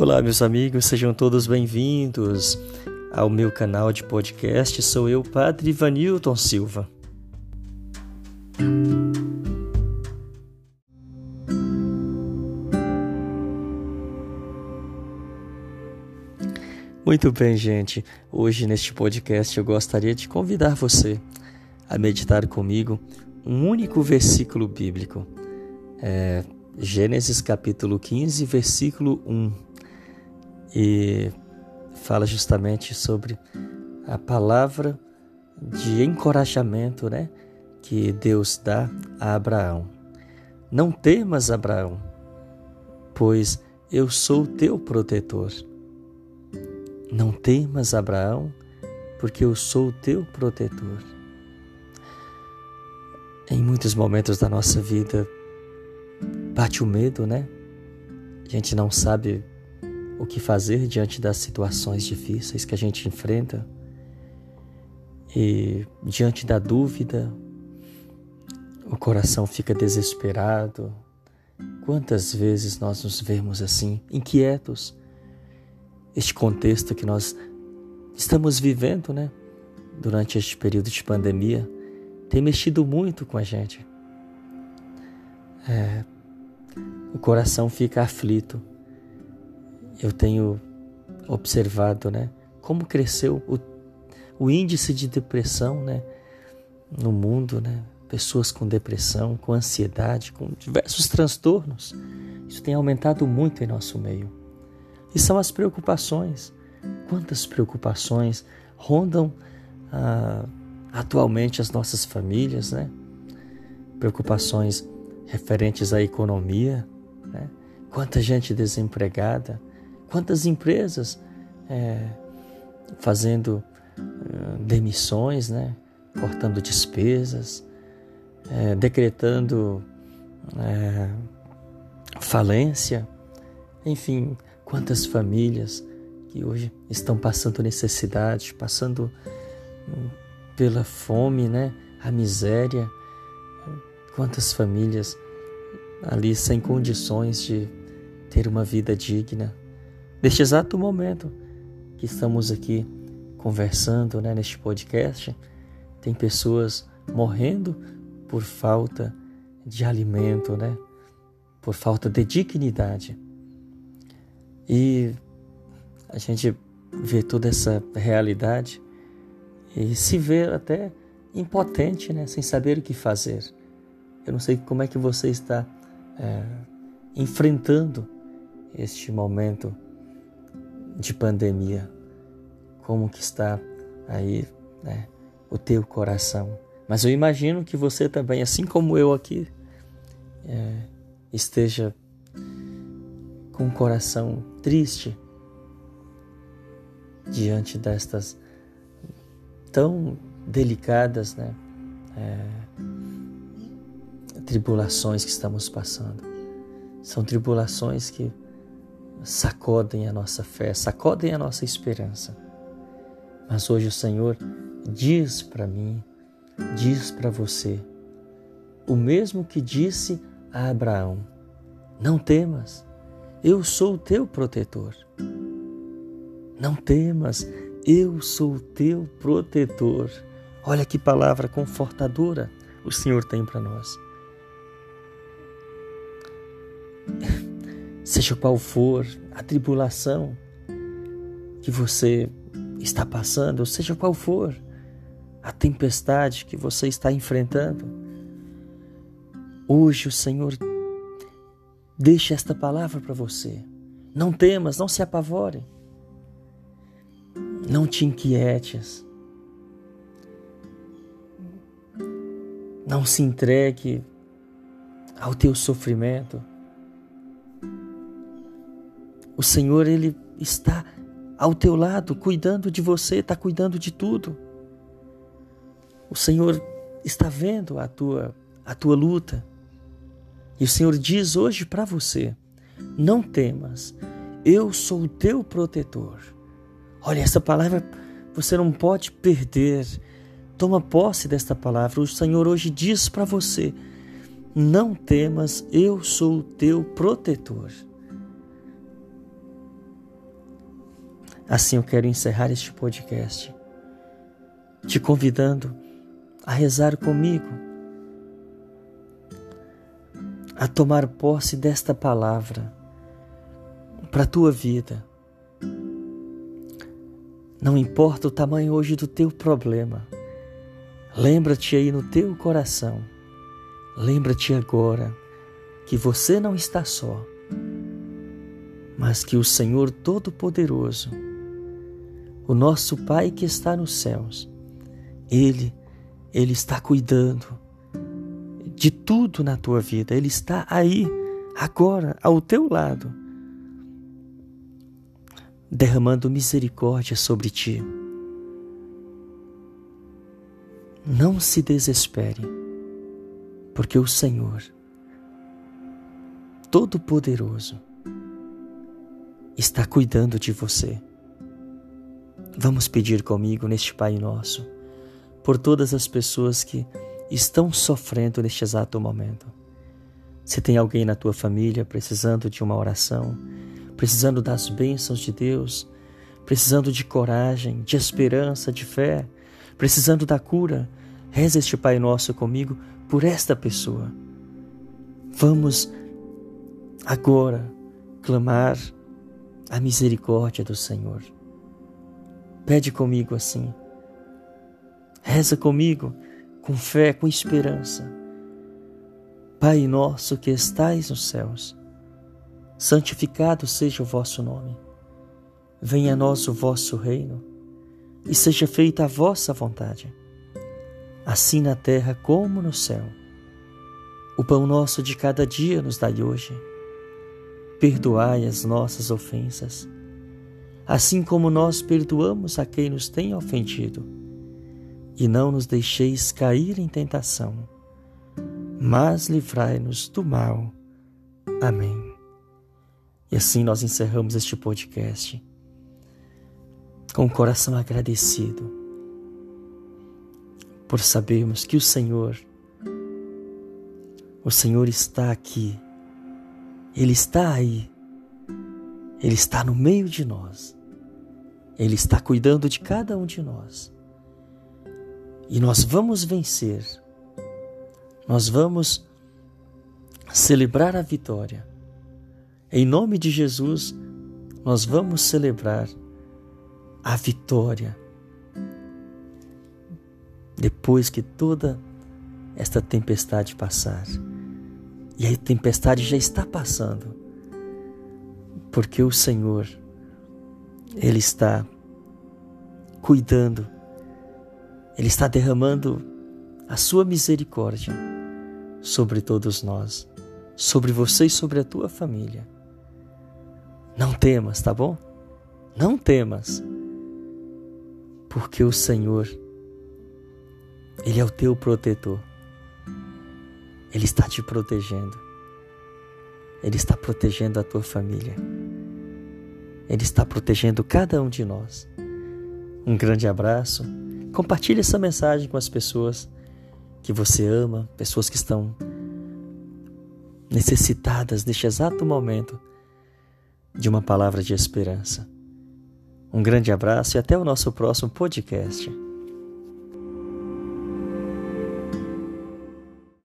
Olá, meus amigos, sejam todos bem-vindos ao meu canal de podcast. Sou eu, Padre Vanilton Silva. Muito bem, gente. Hoje neste podcast eu gostaria de convidar você a meditar comigo um único versículo bíblico. É Gênesis capítulo 15, versículo 1 e fala justamente sobre a palavra de encorajamento, né, que Deus dá a Abraão. Não temas, Abraão, pois eu sou teu protetor. Não temas, Abraão, porque eu sou teu protetor. Em muitos momentos da nossa vida bate o medo, né? A gente não sabe o que fazer diante das situações difíceis que a gente enfrenta e diante da dúvida, o coração fica desesperado. Quantas vezes nós nos vemos assim, inquietos? Este contexto que nós estamos vivendo, né, durante este período de pandemia, tem mexido muito com a gente. É, o coração fica aflito eu tenho observado, né, como cresceu o, o índice de depressão, né, no mundo, né, pessoas com depressão, com ansiedade, com diversos transtornos. Isso tem aumentado muito em nosso meio. E são as preocupações. Quantas preocupações rondam ah, atualmente as nossas famílias, né? Preocupações referentes à economia, né? Quanta gente desempregada, Quantas empresas é, fazendo é, demissões, né? cortando despesas, é, decretando é, falência, enfim, quantas famílias que hoje estão passando necessidade, passando hum, pela fome, né? a miséria, quantas famílias ali sem condições de ter uma vida digna. Neste exato momento que estamos aqui conversando né, neste podcast, tem pessoas morrendo por falta de alimento, né? por falta de dignidade. E a gente vê toda essa realidade e se vê até impotente, né? sem saber o que fazer. Eu não sei como é que você está é, enfrentando este momento de pandemia, como que está aí né, o teu coração. Mas eu imagino que você também, assim como eu aqui, é, esteja com o coração triste diante destas tão delicadas né, é, tribulações que estamos passando. São tribulações que sacodem a nossa fé, sacodem a nossa esperança. Mas hoje o Senhor diz para mim, diz para você, o mesmo que disse a Abraão: Não temas, eu sou o teu protetor. Não temas, eu sou o teu protetor. Olha que palavra confortadora o Senhor tem para nós. Seja qual for a tribulação que você está passando, seja qual for a tempestade que você está enfrentando, hoje o Senhor deixa esta palavra para você. Não temas, não se apavore. Não te inquietes. Não se entregue ao teu sofrimento. O Senhor, Ele está ao teu lado, cuidando de você, está cuidando de tudo. O Senhor está vendo a tua, a tua luta. E o Senhor diz hoje para você: não temas, eu sou o teu protetor. Olha, essa palavra você não pode perder. Toma posse desta palavra. O Senhor hoje diz para você: não temas, eu sou o teu protetor. Assim eu quero encerrar este podcast, te convidando a rezar comigo, a tomar posse desta palavra para a tua vida. Não importa o tamanho hoje do teu problema, lembra-te aí no teu coração, lembra-te agora que você não está só, mas que o Senhor Todo-Poderoso, o nosso Pai que está nos céus, Ele, Ele está cuidando de tudo na tua vida, Ele está aí, agora, ao teu lado, derramando misericórdia sobre ti. Não se desespere, porque o Senhor, Todo-Poderoso, está cuidando de você. Vamos pedir comigo neste Pai Nosso, por todas as pessoas que estão sofrendo neste exato momento. Se tem alguém na tua família precisando de uma oração, precisando das bênçãos de Deus, precisando de coragem, de esperança, de fé, precisando da cura, reza este Pai Nosso comigo por esta pessoa. Vamos agora clamar a misericórdia do Senhor. Pede comigo assim. Reza comigo com fé, com esperança. Pai nosso que estais nos céus, santificado seja o vosso nome. Venha a nós o vosso reino e seja feita a vossa vontade, assim na terra como no céu. O pão nosso de cada dia nos dai hoje. Perdoai as nossas ofensas, assim como nós perdoamos a quem nos tem ofendido. E não nos deixeis cair em tentação, mas livrai-nos do mal. Amém. E assim nós encerramos este podcast com o coração agradecido por sabermos que o Senhor, o Senhor está aqui, Ele está aí, Ele está no meio de nós, Ele está cuidando de cada um de nós. E nós vamos vencer, nós vamos celebrar a vitória em nome de Jesus, nós vamos celebrar a vitória. Depois que toda esta tempestade passar, e a tempestade já está passando, porque o Senhor, Ele está cuidando, Ele está derramando a Sua misericórdia sobre todos nós, sobre você e sobre a tua família. Não temas, tá bom? Não temas, porque o Senhor, Ele é o teu protetor. Ele está te protegendo. Ele está protegendo a tua família. Ele está protegendo cada um de nós. Um grande abraço. Compartilhe essa mensagem com as pessoas que você ama, pessoas que estão necessitadas neste exato momento de uma palavra de esperança. Um grande abraço e até o nosso próximo podcast.